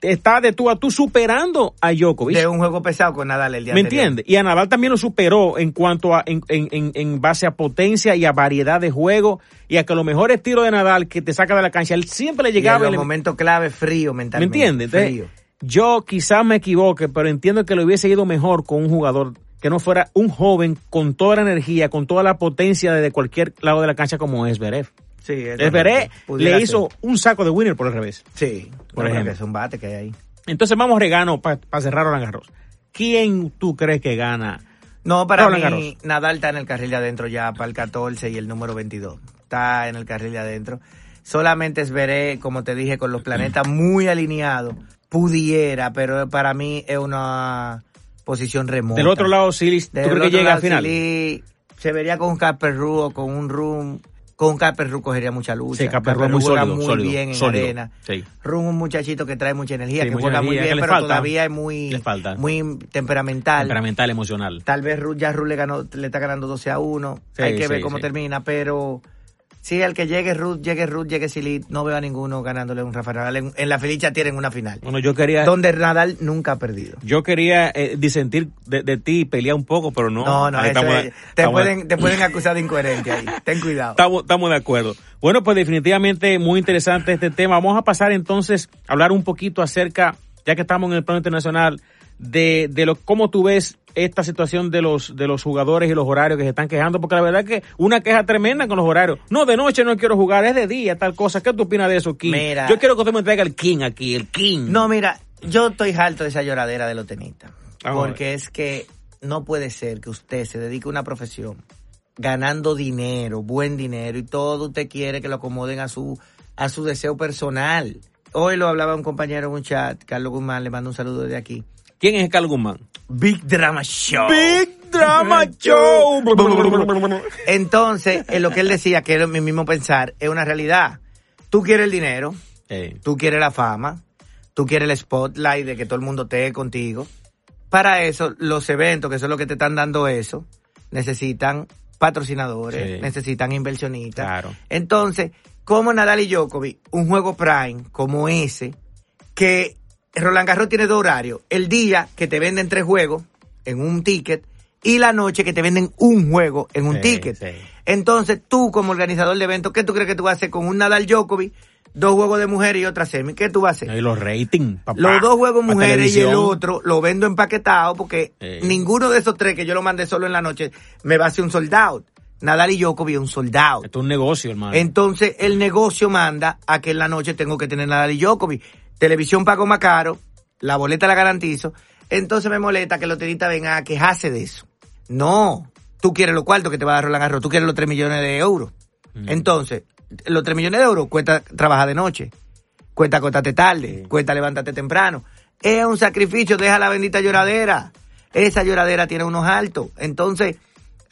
Speaker 2: está de tú a tú superando a Djokovic.
Speaker 3: De un juego pesado con Nadal el día
Speaker 2: ¿Me entiendes? Y a Nadal también lo superó en cuanto a, en, en, en, en base a potencia y a variedad de juego y a que los mejores tiros de Nadal que te saca de la cancha, él siempre le
Speaker 3: Y en
Speaker 2: llegaba.
Speaker 3: los
Speaker 2: y le-
Speaker 3: momentos clave, frío
Speaker 2: ¿Me
Speaker 3: mentalmente.
Speaker 2: entiendes? Entonces,
Speaker 3: Frío.
Speaker 2: yo quizás me equivoque, pero entiendo que le hubiese ido mejor con un jugador que no fuera un joven con toda la energía, con toda la potencia desde cualquier lado de la cancha como es Zverev.
Speaker 3: Sí, es
Speaker 2: Zverev
Speaker 3: correcto. Pudiera
Speaker 2: le hizo
Speaker 3: ser.
Speaker 2: un saco de winner por el revés.
Speaker 3: Sí,
Speaker 2: por
Speaker 3: no,
Speaker 2: ejemplo.
Speaker 3: Es un bate que hay ahí.
Speaker 2: Entonces vamos regano para cerrar Roland Garros. ¿Quién tú crees que gana?
Speaker 3: No, para
Speaker 2: Roland
Speaker 3: mí,
Speaker 2: Garros.
Speaker 3: Nadal está en el carril de adentro ya para el 14 y el número 22. Está en el carril de adentro. Solamente veré, como te dije, con los planetas muy alineados, pudiera, pero para mí es una posición remota.
Speaker 2: Del otro lado, Silis, ¿tú crees que llega al final?
Speaker 3: Silly se vería con un Casperru o con un Room. Con un Casperru cogería mucha lucha.
Speaker 2: Sí, Casperru es muy
Speaker 3: juega
Speaker 2: sólido,
Speaker 3: muy
Speaker 2: sólido,
Speaker 3: bien en
Speaker 2: sólido.
Speaker 3: arena.
Speaker 2: Sí.
Speaker 3: Room un muchachito que trae mucha energía,
Speaker 2: Sí,
Speaker 3: que
Speaker 2: mucha
Speaker 3: juega muy bien, pero
Speaker 2: falta.
Speaker 3: todavía es muy,
Speaker 2: falta.
Speaker 3: muy temperamental.
Speaker 2: Temperamental, emocional.
Speaker 3: Tal vez ya Ruth le ganó, le está ganando 12 a 1.
Speaker 2: Sí,
Speaker 3: Hay que ver cómo termina, pero sí, el que llegue Ruth, llegue Ruth, llegue Silly, no veo a ninguno ganándole un Rafa Nadal. En, en la felicia tienen una final.
Speaker 2: Bueno, yo quería,
Speaker 3: Donde Nadal nunca ha perdido.
Speaker 2: yo quería eh, disentir de, de ti y pelear un poco, pero no.
Speaker 3: No, no, eso
Speaker 2: estamos-
Speaker 3: es- te,
Speaker 2: estamos-
Speaker 3: pueden, te pueden acusar de incoherente ahí. Ten cuidado.
Speaker 2: Estamos, estamos de acuerdo. Bueno, pues definitivamente muy interesante este tema. Vamos a pasar entonces a hablar un poquito acerca, ya que estamos en el plano internacional, de, de lo, cómo tú ves esta situación de los, de los jugadores y los horarios que se están quejando, porque la verdad es que una queja tremenda con los horarios. No, de noche no quiero jugar, es de día, tal cosa. ¿Qué tú opinas de eso, King?
Speaker 3: Mira.
Speaker 2: Yo quiero que usted me traiga el King aquí, el King.
Speaker 3: No, mira, yo estoy harto de esa lloradera de los tenistas.
Speaker 2: Ah,
Speaker 3: Porque es que no puede ser que usted se dedique a una profesión ganando dinero, buen dinero, y todo usted quiere que lo acomoden a su, a su deseo personal. Hoy lo hablaba un compañero en un chat, Carlos Guzmán, le mando un saludo de aquí.
Speaker 2: ¿Quién es Carlos Guzmán?
Speaker 3: Big Drama Show.
Speaker 2: Big Drama Show.
Speaker 3: Entonces, en lo que él decía, que era mi mismo pensar, es una realidad. Tú quieres el dinero,
Speaker 2: Eh,
Speaker 3: tú quieres la fama, tú quieres el spotlight de que todo el mundo esté contigo. Para eso, los eventos, que son los que te están dando eso, necesitan patrocinadores,
Speaker 2: Sí.
Speaker 3: necesitan inversionistas.
Speaker 2: Claro.
Speaker 3: Entonces, como Nadal y Djokovic, un juego prime como ese, que Roland Garros tiene dos horarios. El día que te venden tres juegos en un ticket y la noche que te venden un juego en un
Speaker 2: Sí,
Speaker 3: ticket.
Speaker 2: sí.
Speaker 3: Entonces, tú como organizador de eventos, ¿qué tú crees que tú vas a hacer con un Nadal Djokovic, dos juegos de mujeres y otra semi? ¿Qué tú vas a hacer?
Speaker 2: Y los ratings, papá.
Speaker 3: Los dos juegos mujeres y el otro lo vendo empaquetado porque
Speaker 2: Sí.
Speaker 3: ninguno de esos tres que yo lo mandé solo en la noche me va a hacer un sold out. Nadal y Djokovic un sold out.
Speaker 2: Esto es un negocio, hermano.
Speaker 3: Entonces el negocio manda a que en la noche tengo que tener Nadal y Djokovic. Televisión pago más caro, la boleta la garantizo. Entonces me molesta que los tenistas vengan a quejarse de eso. No, tú quieres los cuartos que te va a dar Roland Garros, tú quieres los 3 millones de euros.
Speaker 2: Mm.
Speaker 3: Entonces, los 3 millones de euros cuesta trabajar de noche, cuesta acostarte tarde, cuesta levantarte temprano. Es un sacrificio, deja la bendita lloradera. Esa lloradera tiene unos altos. Entonces,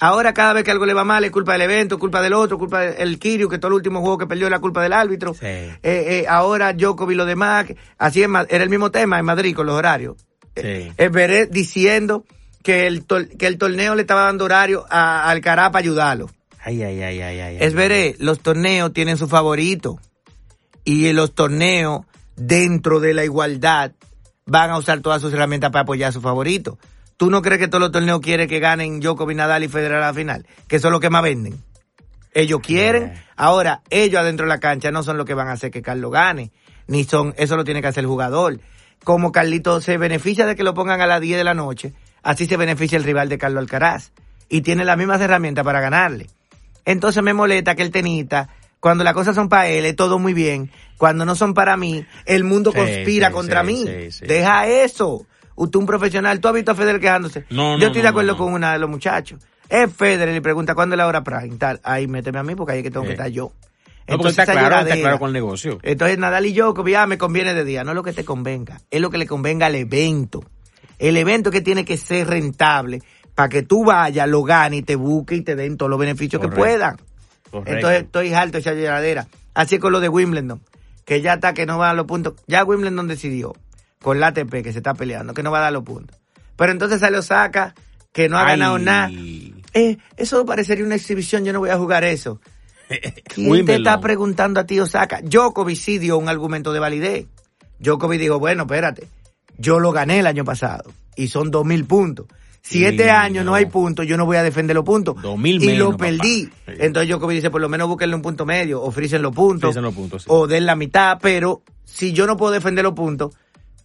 Speaker 3: ahora cada vez que algo le va mal es culpa del evento, culpa del otro, culpa del Kirio, que todo el último juego que perdió es la culpa del árbitro.
Speaker 2: Sí.
Speaker 3: Eh, eh, ahora Djokovic y lo demás, así es, Ma- era el mismo tema en Madrid con los horarios.
Speaker 2: Sí.
Speaker 3: Eh, Veré diciendo que el, que el torneo le estaba dando horario a Alcaraz para ayudarlo.
Speaker 2: Ay, ay, ay, ay, ay.
Speaker 3: Es veré, los torneos tienen su favorito. Y los torneos, dentro de la igualdad, van a usar todas sus herramientas para apoyar a su favorito. ¿Tú no crees que todos los torneos quieren que ganen Djokovic, Nadal y Federer a la final? Que son los que más venden. Ellos quieren. Ahora, ellos adentro de la cancha no son los que van a hacer que Carlos gane. Ni son, eso lo tiene que hacer el jugador. Como Carlito se beneficia de que lo pongan a las 10 de la noche, así se beneficia el rival de Carlos Alcaraz. Y tiene las mismas herramientas para ganarle. Entonces me molesta que el tenista, cuando las cosas son para él, es todo muy bien. Cuando no son para mí, el mundo
Speaker 2: Sí,
Speaker 3: conspira
Speaker 2: sí,
Speaker 3: contra
Speaker 2: sí,
Speaker 3: mí. Deja eso. Usted un profesional, tú has visto a Federer quejándose.
Speaker 2: No, no,
Speaker 3: Yo estoy
Speaker 2: no,
Speaker 3: de acuerdo
Speaker 2: no, no.
Speaker 3: con una de los muchachos. Es Federer y le pregunta cuándo es la hora prime. Tal. Ahí méteme a mí porque ahí es que tengo que estar yo.
Speaker 2: No, porque está claro, está claro con el negocio.
Speaker 3: entonces Nadal y Djokovic, ah, me conviene de día. No es lo que te convenga, es lo que le convenga al evento. El evento que tiene que ser rentable para que tú vayas, lo ganes y te busques y te den todos los beneficios
Speaker 2: Correcto.
Speaker 3: que puedan.
Speaker 2: Correcto.
Speaker 3: Entonces estoy alto de esa lloradera. Así es con lo de Wimbledon, que ya está, que no va a los puntos. Ya Wimbledon decidió, con la ATP que se está peleando, que no va a dar los puntos. Pero entonces sale Osaka, que no ha
Speaker 2: Ay.
Speaker 3: ganado nada. Eh, eso parecería una exhibición, yo no voy a jugar eso. ¿Quién te está preguntando a ti, Osaka? Djokovic sí dio un argumento de validez. Djokovic dijo, bueno, espérate, yo lo gané el año pasado y son dos mil puntos. Si
Speaker 2: Sí,
Speaker 3: este año no.
Speaker 2: no.
Speaker 3: hay puntos, yo no voy a defender los puntos.
Speaker 2: 2000
Speaker 3: y
Speaker 2: menos,
Speaker 3: lo perdí. Entonces Djokovic dice, por lo menos búsquenle un punto medio, ofrecen los puntos.
Speaker 2: Los puntos, sí.
Speaker 3: O den la mitad, pero si yo no puedo defender los puntos,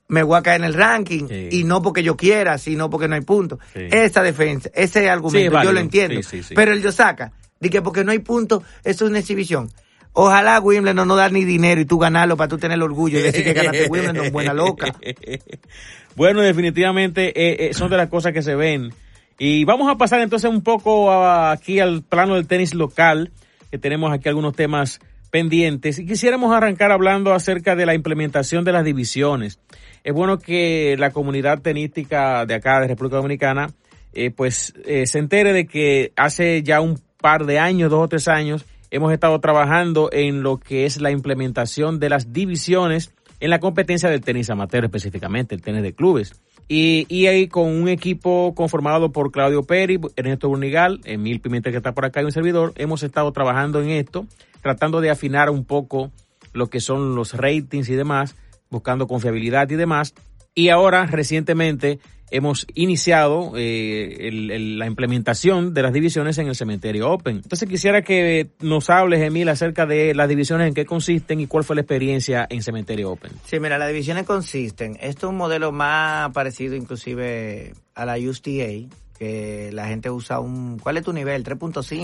Speaker 3: me voy a caer en el ranking.
Speaker 2: Sí.
Speaker 3: Y no porque yo quiera, sino porque no hay puntos.
Speaker 2: Sí.
Speaker 3: Esa defensa, ese argumento,
Speaker 2: Sí,
Speaker 3: yo lo entiendo. Pero el de Osaka, de que porque no hay puntos, eso es una exhibición. Ojalá Wimbledon no dar ni dinero y tú ganarlo para tú tener el orgullo de decir que ganaste Wimbledon, buena loca.
Speaker 2: Bueno, definitivamente eh, eh, son de las cosas que se ven. Y vamos a pasar entonces un poco a- aquí al plano del tenis local, que tenemos aquí algunos temas pendientes y quisiéramos arrancar hablando acerca de la implementación de las divisiones. Es bueno que la comunidad tenística de acá, de República Dominicana, eh, pues eh, se entere de que hace ya un par de años, dos o tres años, hemos estado trabajando en lo que es la implementación de las divisiones en la competencia del tenis amateur específicamente, el tenis de clubes. Y, ahí con un equipo conformado por Claudio Peri, Ernesto Burnigal, Emil Pimienta que está por acá y un servidor, hemos estado trabajando en esto, tratando de afinar un poco lo que son los ratings y demás, buscando confiabilidad y demás. Y ahora, recientemente, hemos iniciado eh, el, el, la implementación de las divisiones en el cementerio Open. Entonces quisiera que nos hables, Emil, acerca de las divisiones, en qué consisten y cuál fue la experiencia en cementerio Open.
Speaker 3: Sí, mira, las divisiones consisten, esto es un modelo más parecido inclusive a la USTA, que la gente usa un, ¿cuál es tu nivel? 3.5, sí.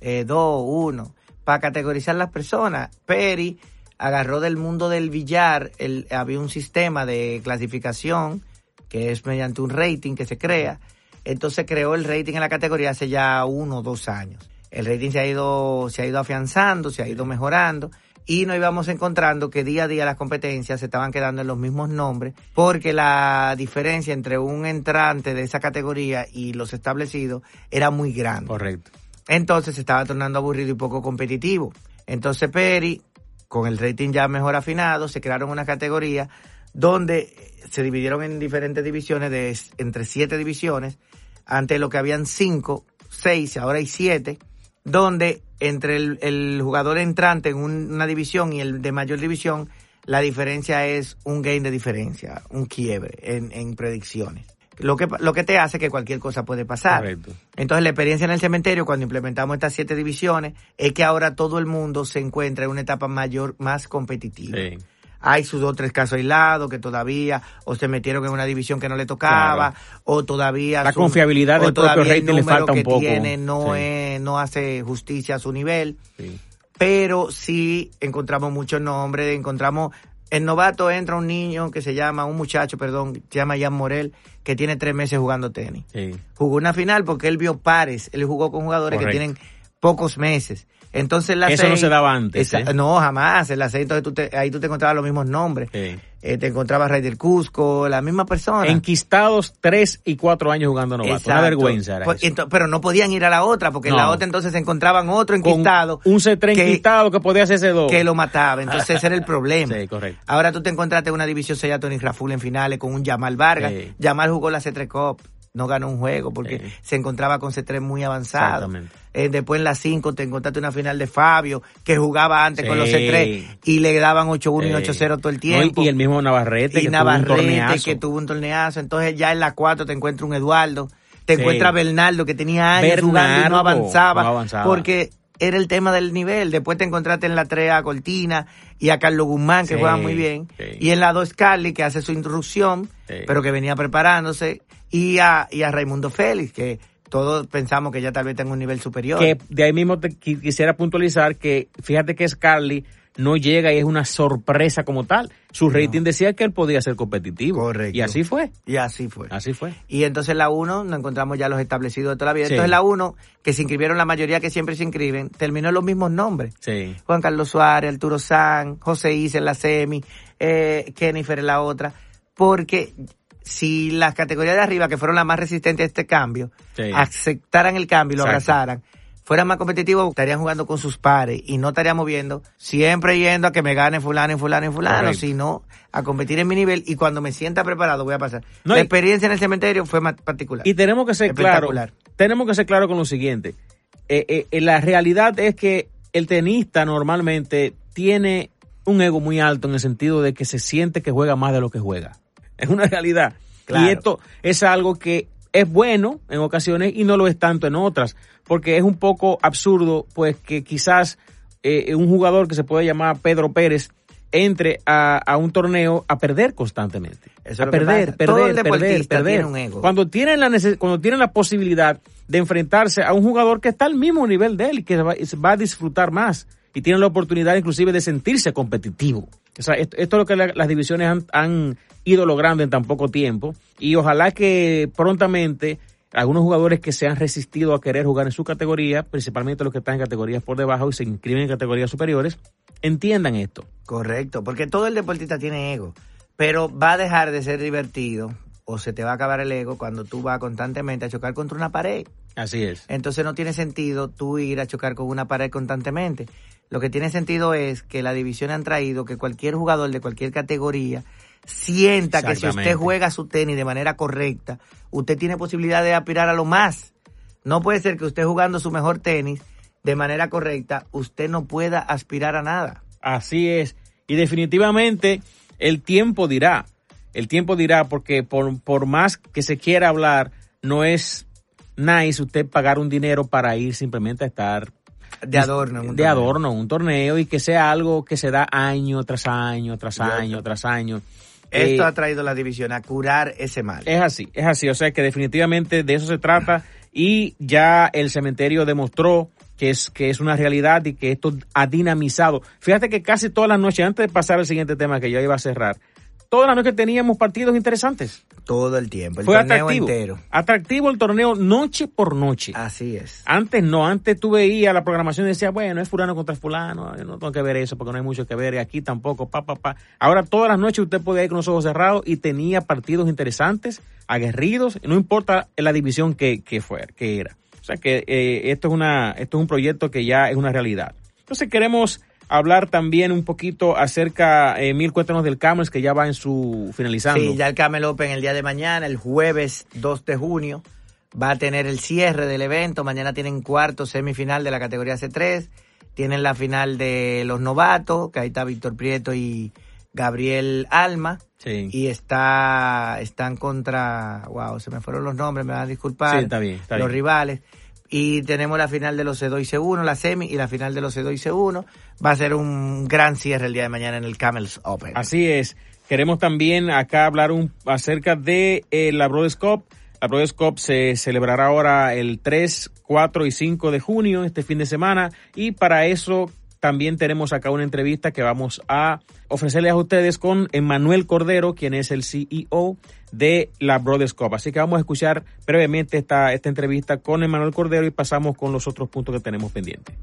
Speaker 3: eh, 2, 1, para categorizar las personas. Peri agarró del mundo del billar, el, había un sistema de clasificación que es mediante un rating que se crea. Entonces creó el rating en la categoría hace ya uno o dos años. El rating se ha ido, se ha ido afianzando, se ha ido mejorando y nos íbamos encontrando que día a día las competencias se estaban quedando en los mismos nombres porque la diferencia entre un entrante de esa categoría y los establecidos era muy grande.
Speaker 2: Correcto.
Speaker 3: Entonces se estaba tornando aburrido y poco competitivo. Entonces Peri, con el rating ya mejor afinado, se crearon una categoría donde se dividieron en diferentes divisiones de entre siete divisiones, antes lo que habían cinco, seis, ahora hay siete, donde entre el, el jugador entrante en un, una división y el de mayor división, la diferencia es un gain de diferencia, un quiebre en, en predicciones. Lo que, lo que te hace que cualquier cosa puede pasar.
Speaker 2: Correcto.
Speaker 3: Entonces la experiencia en el cementerio cuando implementamos estas siete divisiones es que ahora todo el mundo se encuentra en una etapa mayor, más competitiva.
Speaker 2: Sí.
Speaker 3: Hay sus dos tres casos aislados que todavía o se metieron en una división que no le tocaba
Speaker 2: Claro.
Speaker 3: o todavía
Speaker 2: La
Speaker 3: su-
Speaker 2: confiabilidad
Speaker 3: o
Speaker 2: del propio
Speaker 3: todavía el
Speaker 2: rating le
Speaker 3: número
Speaker 2: falta un
Speaker 3: que
Speaker 2: poco.
Speaker 3: tiene no
Speaker 2: Sí.
Speaker 3: es, no hace justicia a su nivel
Speaker 2: Sí.
Speaker 3: pero sí encontramos muchos nombres, encontramos, en novato entra un niño que se llama, un muchacho, perdón, se llama Jan Morel, que tiene tres meses jugando tenis.
Speaker 2: Sí.
Speaker 3: Jugó una final porque él vio pares, él jugó con jugadores
Speaker 2: Correcto.
Speaker 3: que tienen pocos meses. Entonces la
Speaker 2: Eso
Speaker 3: seis-
Speaker 2: no se daba antes,
Speaker 3: Esa-
Speaker 2: ¿eh?
Speaker 3: No, jamás. En la entonces tú te- ahí tú te encontrabas los mismos nombres.
Speaker 2: Sí.
Speaker 3: Eh, te encontrabas Raider Cusco, la misma persona.
Speaker 2: Enquistados tres y cuatro años jugando novato. Una
Speaker 3: Exacto.
Speaker 2: vergüenza era
Speaker 3: Pues,
Speaker 2: eso.
Speaker 3: pero no podían ir a la otra, porque en la otra entonces se encontraban otro
Speaker 2: Con
Speaker 3: enquistado.
Speaker 2: un C3
Speaker 3: que-
Speaker 2: enquistado que podía hacerse dos.
Speaker 3: que lo mataba. Entonces ese era el problema.
Speaker 2: Sí, correcto.
Speaker 3: Ahora tú te encontraste en una división 6 a Tony Raful en finales con un Yamal Vargas.
Speaker 2: Sí.
Speaker 3: Yamal jugó la C3 Cup. No ganó un juego porque
Speaker 2: Sí.
Speaker 3: se encontraba con C3 muy avanzado. Eh, después en la 5 te encontraste una final de Fabio que jugaba antes
Speaker 2: Sí.
Speaker 3: con los C3 y le daban 8-1 y
Speaker 2: Sí.
Speaker 3: 8-0 todo el
Speaker 2: No, y-
Speaker 3: tiempo.
Speaker 2: y el mismo Navarrete
Speaker 3: y
Speaker 2: que
Speaker 3: Navarrete
Speaker 2: tuvo un torneazo.
Speaker 3: que tuvo un torneazo. Entonces ya en la 4 te encuentra un Eduardo. Te encuentra Bernardo que tenía años jugando y no avanzaba,
Speaker 2: no avanzaba.
Speaker 3: Porque era el tema del nivel. Después te encontraste en la 3 a Cortina y a Carlos Guzmán, que
Speaker 2: Sí,
Speaker 3: juega muy bien.
Speaker 2: sí.
Speaker 3: Y en la 2 Carly, que hace su introducción,
Speaker 2: Sí.
Speaker 3: pero que venía preparándose. Y a, y a Raimundo Félix, que todos pensamos que ya tal vez tenga un nivel superior.
Speaker 2: que de ahí mismo te qui- quisiera puntualizar que fíjate que Scarly no llega y es una sorpresa como tal. Su rating decía que él podía ser competitivo.
Speaker 3: Correcto.
Speaker 2: Y así fue.
Speaker 3: Y así fue.
Speaker 2: Así fue.
Speaker 3: Y entonces la 1 nos encontramos ya los establecidos de toda la vida.
Speaker 2: Sí.
Speaker 3: Entonces la 1, que se inscribieron la mayoría que siempre se inscriben, terminó en los mismos nombres.
Speaker 2: Sí.
Speaker 3: Juan Carlos Suárez, Arturo San, José Isa en la semi, eh, Kennifer en la otra, porque si las categorías de arriba, que fueron las más resistentes a este cambio,
Speaker 2: Sí.
Speaker 3: aceptaran el cambio y lo
Speaker 2: Exacto.
Speaker 3: abrazaran, fueran más competitivos, estarían jugando con sus pares y no estaríamos viendo siempre yendo a que me gane fulano y fulano y fulano,
Speaker 2: Correcto.
Speaker 3: sino a competir en mi nivel y cuando me sienta preparado voy a pasar.
Speaker 2: No,
Speaker 3: la experiencia en el cementerio fue más particular.
Speaker 2: Y tenemos que ser claro,
Speaker 3: Espectacular.
Speaker 2: tenemos que ser claro con lo siguiente. Eh, eh, eh, la realidad es que el tenista normalmente tiene un ego muy alto en el sentido de que se siente que juega más de lo que juega. Es una realidad.
Speaker 3: Claro.
Speaker 2: Y esto es algo que es bueno en ocasiones y no lo es tanto en otras, porque es un poco absurdo, pues que quizás eh, un jugador que se puede llamar Pedro Pérez entre a, a un torneo a perder constantemente.
Speaker 3: Eso es
Speaker 2: a perder, perder,
Speaker 3: Todo el
Speaker 2: perder, perder.
Speaker 3: tiene un ego.
Speaker 2: Cuando tienen la neces- cuando tienen la posibilidad de enfrentarse a un jugador que está al mismo nivel de él y que va, va a disfrutar más y tienen la oportunidad inclusive de sentirse competitivo. O sea, esto, esto es lo que la- las divisiones han, han ido logrando en tan poco tiempo y ojalá que prontamente algunos jugadores que se han resistido a querer jugar en su categoría, principalmente los que están en categorías por debajo y se inscriben en categorías superiores, entiendan esto.
Speaker 3: Correcto, porque todo el deportista tiene ego, pero va a dejar de ser divertido o se te va a acabar el ego cuando tú vas constantemente a chocar contra una pared.
Speaker 2: Así es.
Speaker 3: Entonces no tiene sentido tú ir a chocar con una pared constantemente. Lo que tiene sentido es que la división han traído que cualquier jugador de cualquier categoría sienta que si usted juega su tenis de manera correcta, usted tiene posibilidad de aspirar a lo más. No puede ser que usted jugando su mejor tenis de manera correcta, usted no pueda aspirar a nada.
Speaker 2: Así es. Y definitivamente el tiempo dirá. El tiempo dirá porque por, por más que se quiera hablar, no es nice usted pagar un dinero para ir simplemente a estar
Speaker 3: de adorno,
Speaker 2: un de torneo. adorno, un torneo y que sea algo que se da año tras año, tras año, tras año.
Speaker 3: Esto eh, ha traído la división a curar ese mal.
Speaker 2: Es así, es así. O sea que definitivamente de eso se trata y ya el cementerio demostró que es, que es una realidad y que esto ha dinamizado. Fíjate que casi todas las noches, antes de pasar al siguiente tema que yo iba a cerrar, todas las noches teníamos partidos interesantes.
Speaker 3: Todo el tiempo, el
Speaker 2: Fue
Speaker 3: torneo
Speaker 2: atractivo,
Speaker 3: entero.
Speaker 2: Atractivo el torneo noche por noche.
Speaker 3: Así es.
Speaker 2: Antes no, antes tú veías la programación y decías, bueno, es fulano contra fulano, yo no tengo que ver eso porque no hay mucho que ver, y aquí tampoco, pa, pa, pa. Ahora todas las noches usted podía ir con los ojos cerrados y tenía partidos interesantes, aguerridos, no importa la división que, que fuera, que era. O sea que eh, esto es una, esto es un proyecto que ya es una realidad. Entonces queremos hablar también un poquito acerca, eh, Mil, cuéntanos del Camels que ya va en su finalizando.
Speaker 3: Sí, ya el Camel Open el día de mañana, el jueves 2 de junio, va a tener el cierre del evento. Mañana tienen cuarto semifinal de la categoría C3, tienen la final de los novatos, que ahí está Víctor Prieto y Gabriel Alma.
Speaker 2: Sí.
Speaker 3: Y está, están contra, wow, se me fueron los nombres, me van a disculpar.
Speaker 2: Sí, está bien, está
Speaker 3: los
Speaker 2: bien.
Speaker 3: rivales. Y tenemos la final de los C2 y C1, la semi y la final de los C2 y C1. Va a ser un gran cierre el día de mañana en el Camels Open.
Speaker 2: Así es. Queremos también acá hablar un, acerca de eh, la Brothers Cup. La Brothers Cup se celebrará ahora el 3, 4 y 5 de junio, este fin de semana. Y para eso también tenemos acá una entrevista que vamos a ofrecerles a ustedes con Emanuel Cordero, quien es el CEO de la Brothers Cup. Así que vamos a escuchar brevemente esta, esta entrevista con Emanuel Cordero y pasamos con los otros puntos que tenemos pendientes.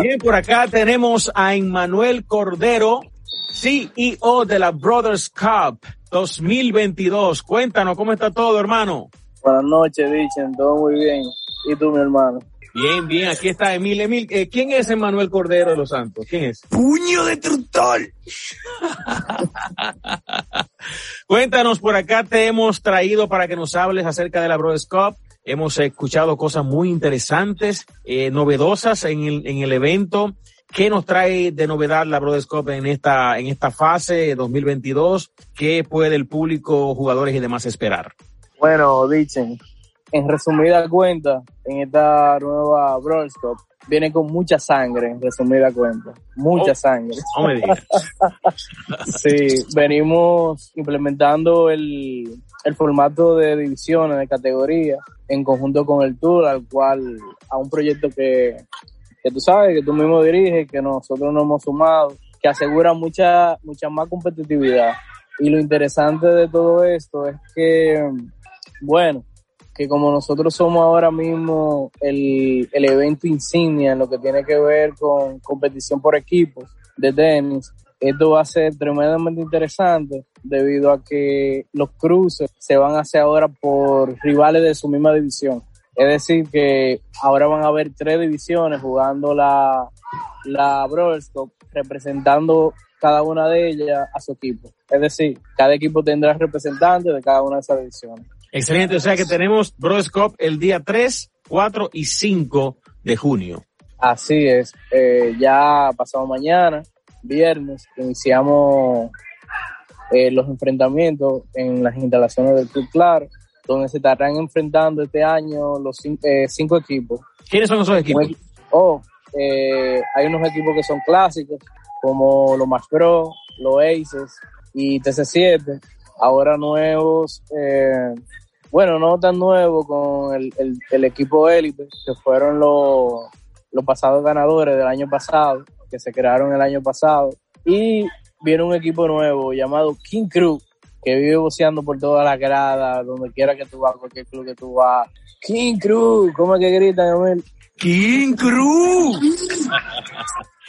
Speaker 2: Bien, por acá tenemos a Emmanuel Cordero, CEO de la Brothers Cup 2022. Cuéntanos cómo está todo, hermano.
Speaker 4: Buenas noches, Dichen, todo muy bien. ¿Y tú, mi hermano?
Speaker 2: Bien, bien, aquí está Emil. Emil, eh, ¿quién es Emmanuel Cordero de los Santos? ¿Quién es?
Speaker 3: ¡Puño de trutor!
Speaker 2: Cuéntanos, por acá te hemos traído para que nos hables acerca de la Brothers Cup. Hemos escuchado cosas muy interesantes, eh, novedosas en el, en el evento. ¿Qué nos trae de novedad la Brothers Cup en esta, en esta fase 2022? ¿Qué puede el público, jugadores y demás esperar?
Speaker 4: Bueno, Dichen, en resumida cuenta, en esta nueva Brothers Cup, viene con mucha sangre, en resumida cuenta. Mucha
Speaker 2: Oh.
Speaker 4: sangre.
Speaker 2: No me digas.
Speaker 4: Sí, venimos implementando el, el formato de divisiones, de categorías, en conjunto con el Tour, al cual, a un proyecto que, que tú sabes, que tú mismo diriges, que nosotros nos hemos sumado, que asegura mucha, mucha más competitividad. Y lo interesante de todo esto es que, bueno, que como nosotros somos ahora mismo el, el evento insignia en lo que tiene que ver con competición por equipos de tenis, esto va a ser tremendamente interesante debido a que los cruces se van a hacer ahora por rivales de su misma división. Es decir, que ahora van a haber tres divisiones jugando la, la Brothers representando cada una de ellas a su equipo. Es decir, cada equipo tendrá representantes de cada una de esas divisiones.
Speaker 2: Excelente, o sea que tenemos Brothers Cup el día 3, 4 y 5 de junio.
Speaker 4: Así es, eh, ya pasado mañana, viernes, iniciamos eh, los enfrentamientos en las instalaciones del Club Claro, donde se estarán enfrentando este año los eh, cinco equipos.
Speaker 2: ¿Quiénes son esos equipos?
Speaker 4: Oh, eh, hay unos equipos que son clásicos, como los Max Pro, los Aces y TC7. Ahora nuevos, eh, bueno, no tan nuevos con el, el, el equipo élite, que fueron los, los pasados ganadores del año pasado, que se crearon el año pasado. Y viene un equipo nuevo llamado King Crew, que vive boceando por toda la grada, donde quiera que tú vas, cualquier club que tú vas. King Cruz, ¿cómo es que gritan?
Speaker 3: King Cruz.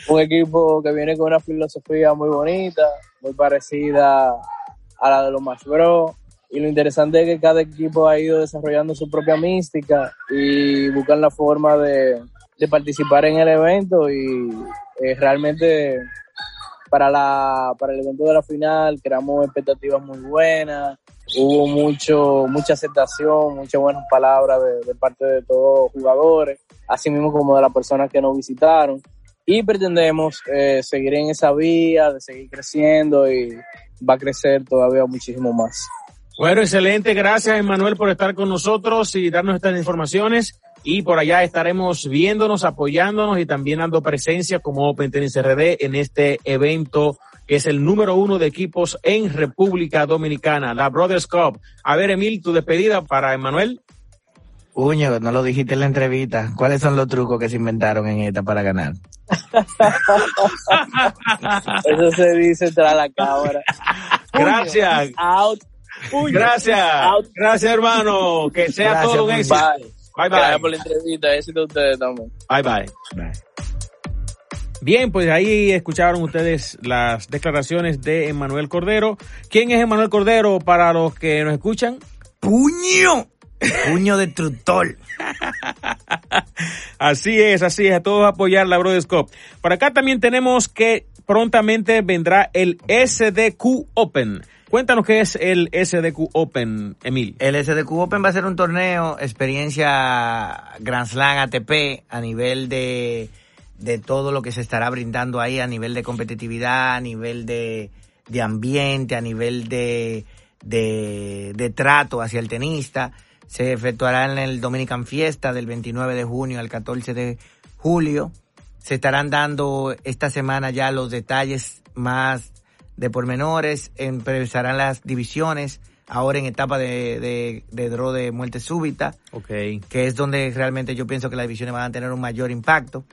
Speaker 4: Un equipo que viene con una filosofía muy bonita, muy parecida a la de los Match Bros. Y lo interesante es que cada equipo ha ido desarrollando su propia mística y buscan la forma de, participar en el evento y eh, realmente para la para el evento de la final creamos expectativas muy buenas. Hubo mucho mucha aceptación muchas buenas palabras de, de parte de todos los jugadores así mismo como de las personas que nos visitaron. Y pretendemos eh, seguir en esa vía de seguir creciendo y va a crecer todavía muchísimo más
Speaker 2: Bueno, excelente. Gracias, Emanuel, por estar con nosotros y darnos estas informaciones. Y por allá estaremos viéndonos, apoyándonos y también dando presencia como Open Tennis RD en este evento que es el número uno de equipos en República Dominicana, la Brothers Cup. A ver, Emil, tu despedida para Emanuel.
Speaker 3: Uño, no lo dijiste en la entrevista. ¿Cuáles son los trucos que se inventaron en esta para ganar?
Speaker 4: eso se dice tras la cámara
Speaker 2: Gracias.
Speaker 4: out
Speaker 2: Gracias. Gracias, hermano. Que sea
Speaker 3: Gracias,
Speaker 2: todo un éxito.
Speaker 4: Bye.
Speaker 2: Bye,
Speaker 4: Gracias
Speaker 2: bye.
Speaker 4: por la entrevista. Éxito a ustedes también.
Speaker 2: Bye, bye. Bien, pues ahí escucharon ustedes las declaraciones de Emanuel Cordero. ¿Quién es Emanuel Cordero para los que nos escuchan?
Speaker 3: ¡Puño! Puño destructor.
Speaker 2: Así es, así es, a todos apoyar la Brothers Cup. Por acá también tenemos que prontamente vendrá el SDQ Open. Cuéntanos qué es el SDQ Open, Emil.
Speaker 3: El SDQ Open va a ser un torneo, experiencia Grand Slam ATP a nivel de, de todo lo que se estará brindando ahí, a nivel de competitividad, a nivel de, de ambiente, a nivel de, de, de trato hacia el tenista. Se efectuará en el Dominican Fiesta del 29 de junio al 14 de julio. Se estarán dando esta semana ya los detalles más de pormenores, empezarán las divisiones, ahora en etapa de, de, de draw de muerte súbita,
Speaker 2: Ok.
Speaker 3: que es donde realmente yo pienso que las divisiones van a tener un mayor impacto.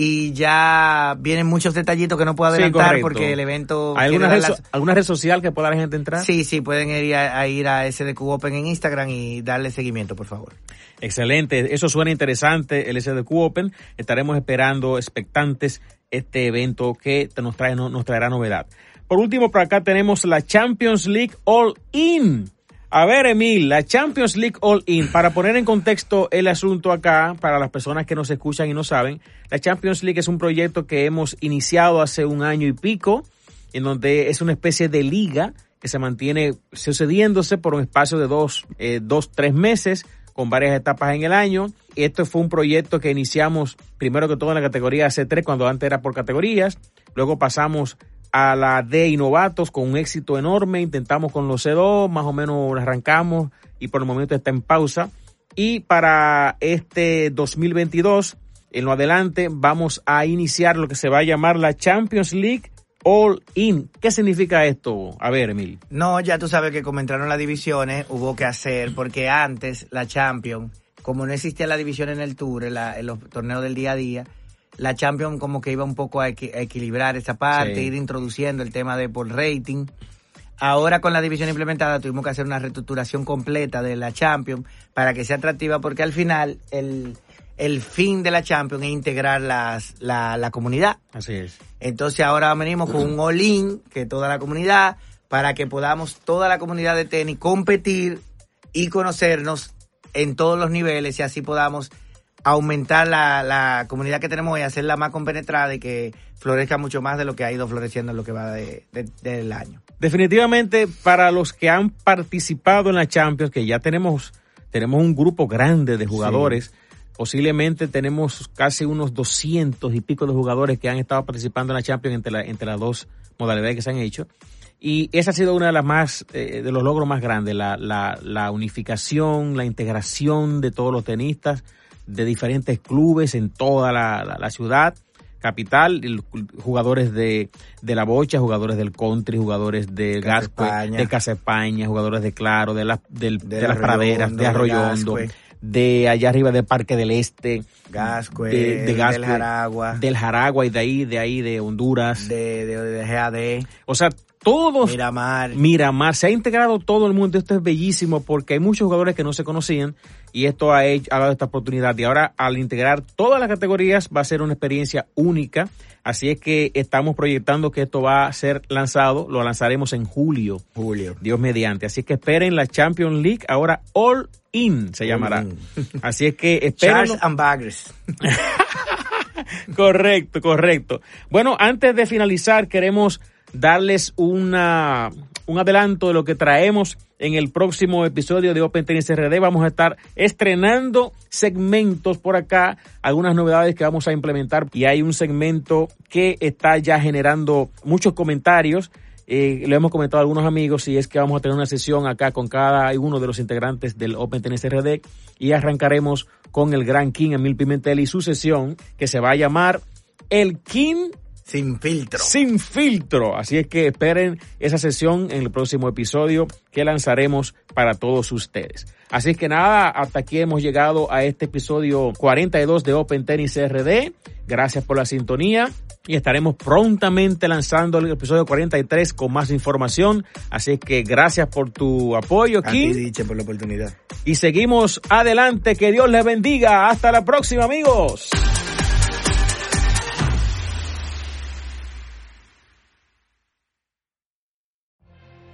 Speaker 3: Y ya vienen muchos detallitos que no puedo adelantar porque el evento...
Speaker 2: ¿Hay alguna red, alguna social que pueda la gente entrar?
Speaker 3: Sí, sí, pueden ir a, a ir a SDQ Open en Instagram y darle seguimiento, por favor.
Speaker 2: Excelente, eso suena interesante, el SDQ Open. Estaremos esperando, expectantes, este evento que te- nos, trae, no- nos traerá novedad. Por último, por acá tenemos la Champions League All In. A ver, Emil, la Champions League All In, para poner en contexto el asunto acá, para las personas que nos escuchan y no saben, la Champions League es un proyecto que hemos iniciado hace un año y pico, en donde es una especie de liga que se mantiene sucediéndose por un espacio de dos, eh, dos, tres meses, con varias etapas en el año. Esto fue un proyecto que iniciamos primero que todo en la categoría C3, cuando antes era por categorías. Luego pasamos a la D y novatos con un éxito enorme. Intentamos con los C2, más o menos arrancamos y por el momento está en pausa. Y para este 2022, en lo adelante, vamos a iniciar lo que se va a llamar la Champions League All In. ¿Qué significa esto? A ver, Emil.
Speaker 3: No, ya tú sabes que como entraron las divisiones, hubo que hacer, porque antes la Champions, como no existía la división en el Tour, en los torneos del día a día, la Champions como que iba un poco a, equi- a equilibrar esa parte,
Speaker 2: Sí.
Speaker 3: ir introduciendo el tema de por rating. Ahora con la división implementada tuvimos que hacer una reestructuración completa de la Champions para que sea atractiva, porque al final el, el fin de la Champions es integrar las, la, la comunidad.
Speaker 2: Así es.
Speaker 3: Entonces ahora venimos con un all-in, que toda la comunidad, para que podamos toda la comunidad de tenis competir y conocernos en todos los niveles y así podamos aumentar la, la comunidad que tenemos y hacerla más compenetrada y que florezca mucho más de lo que ha ido floreciendo en lo que va de- de- del año.
Speaker 2: Definitivamente, para los que han participado en la Champions, que ya tenemos, tenemos un grupo grande de jugadores, posiblemente tenemos casi unos 200 y pico de jugadores que han estado participando en la Champions entre, la- entre las dos modalidades que se han hecho. Y esa ha sido una de las más, eh, de los logros más grandes, la, la, la unificación, la integración de todos los tenistas de diferentes clubes en toda la, la- la ciudad capital, jugadores de, de la bocha, jugadores del country, jugadores de Gascue,
Speaker 3: España.
Speaker 2: de Casa España, jugadores de Claro, de, las del- de,
Speaker 3: De
Speaker 2: las praderas, de Arroyondo,
Speaker 3: Gascue.
Speaker 2: de allá arriba de Parque del Este,
Speaker 3: Gascue,
Speaker 2: de, de
Speaker 3: del
Speaker 2: Gascue,
Speaker 3: Jaragua,
Speaker 2: del Jaragua y de ahí, de ahí, de Honduras.
Speaker 3: de, de, de GAD.
Speaker 2: O sea, todos.
Speaker 3: Miramar.
Speaker 2: Miramar. Se ha integrado todo el mundo. Esto es bellísimo porque hay muchos jugadores que no se conocían y esto ha, hecho, ha dado esta oportunidad. Y ahora, al integrar todas las categorías, va a ser una experiencia única. Así es que estamos proyectando que esto va a ser lanzado. Lo lanzaremos en julio.
Speaker 3: Julio.
Speaker 2: Dios mediante. Así que esperen la Champions League. Ahora All In se llamará.
Speaker 3: In.
Speaker 2: Así es que esperen.
Speaker 3: Charles and Baggers.
Speaker 2: correcto, correcto. Bueno, antes de finalizar, queremos darles una, un adelanto de lo que traemos en el próximo episodio de Open Tennis RD. Vamos a estar estrenando segmentos por acá, algunas novedades que vamos a implementar y hay un segmento que está ya generando muchos comentarios. Eh, lo hemos comentado a algunos amigos y es que vamos a tener una sesión acá con cada uno de los integrantes del Open Tennis RD y arrancaremos con el Gran King Emil Pimentel y su sesión que se va a llamar El King
Speaker 3: sin filtro.
Speaker 2: Sin filtro. Así es que esperen esa sesión en el próximo episodio que lanzaremos para todos ustedes. Así es que nada, hasta aquí hemos llegado a este episodio 42 de Open Tennis RD. Gracias por la sintonía y estaremos prontamente lanzando el episodio 43 con más información. Así que gracias por tu apoyo aquí.
Speaker 3: A ti, por la oportunidad.
Speaker 2: Y seguimos adelante. Que Dios les bendiga. Hasta la próxima, amigos.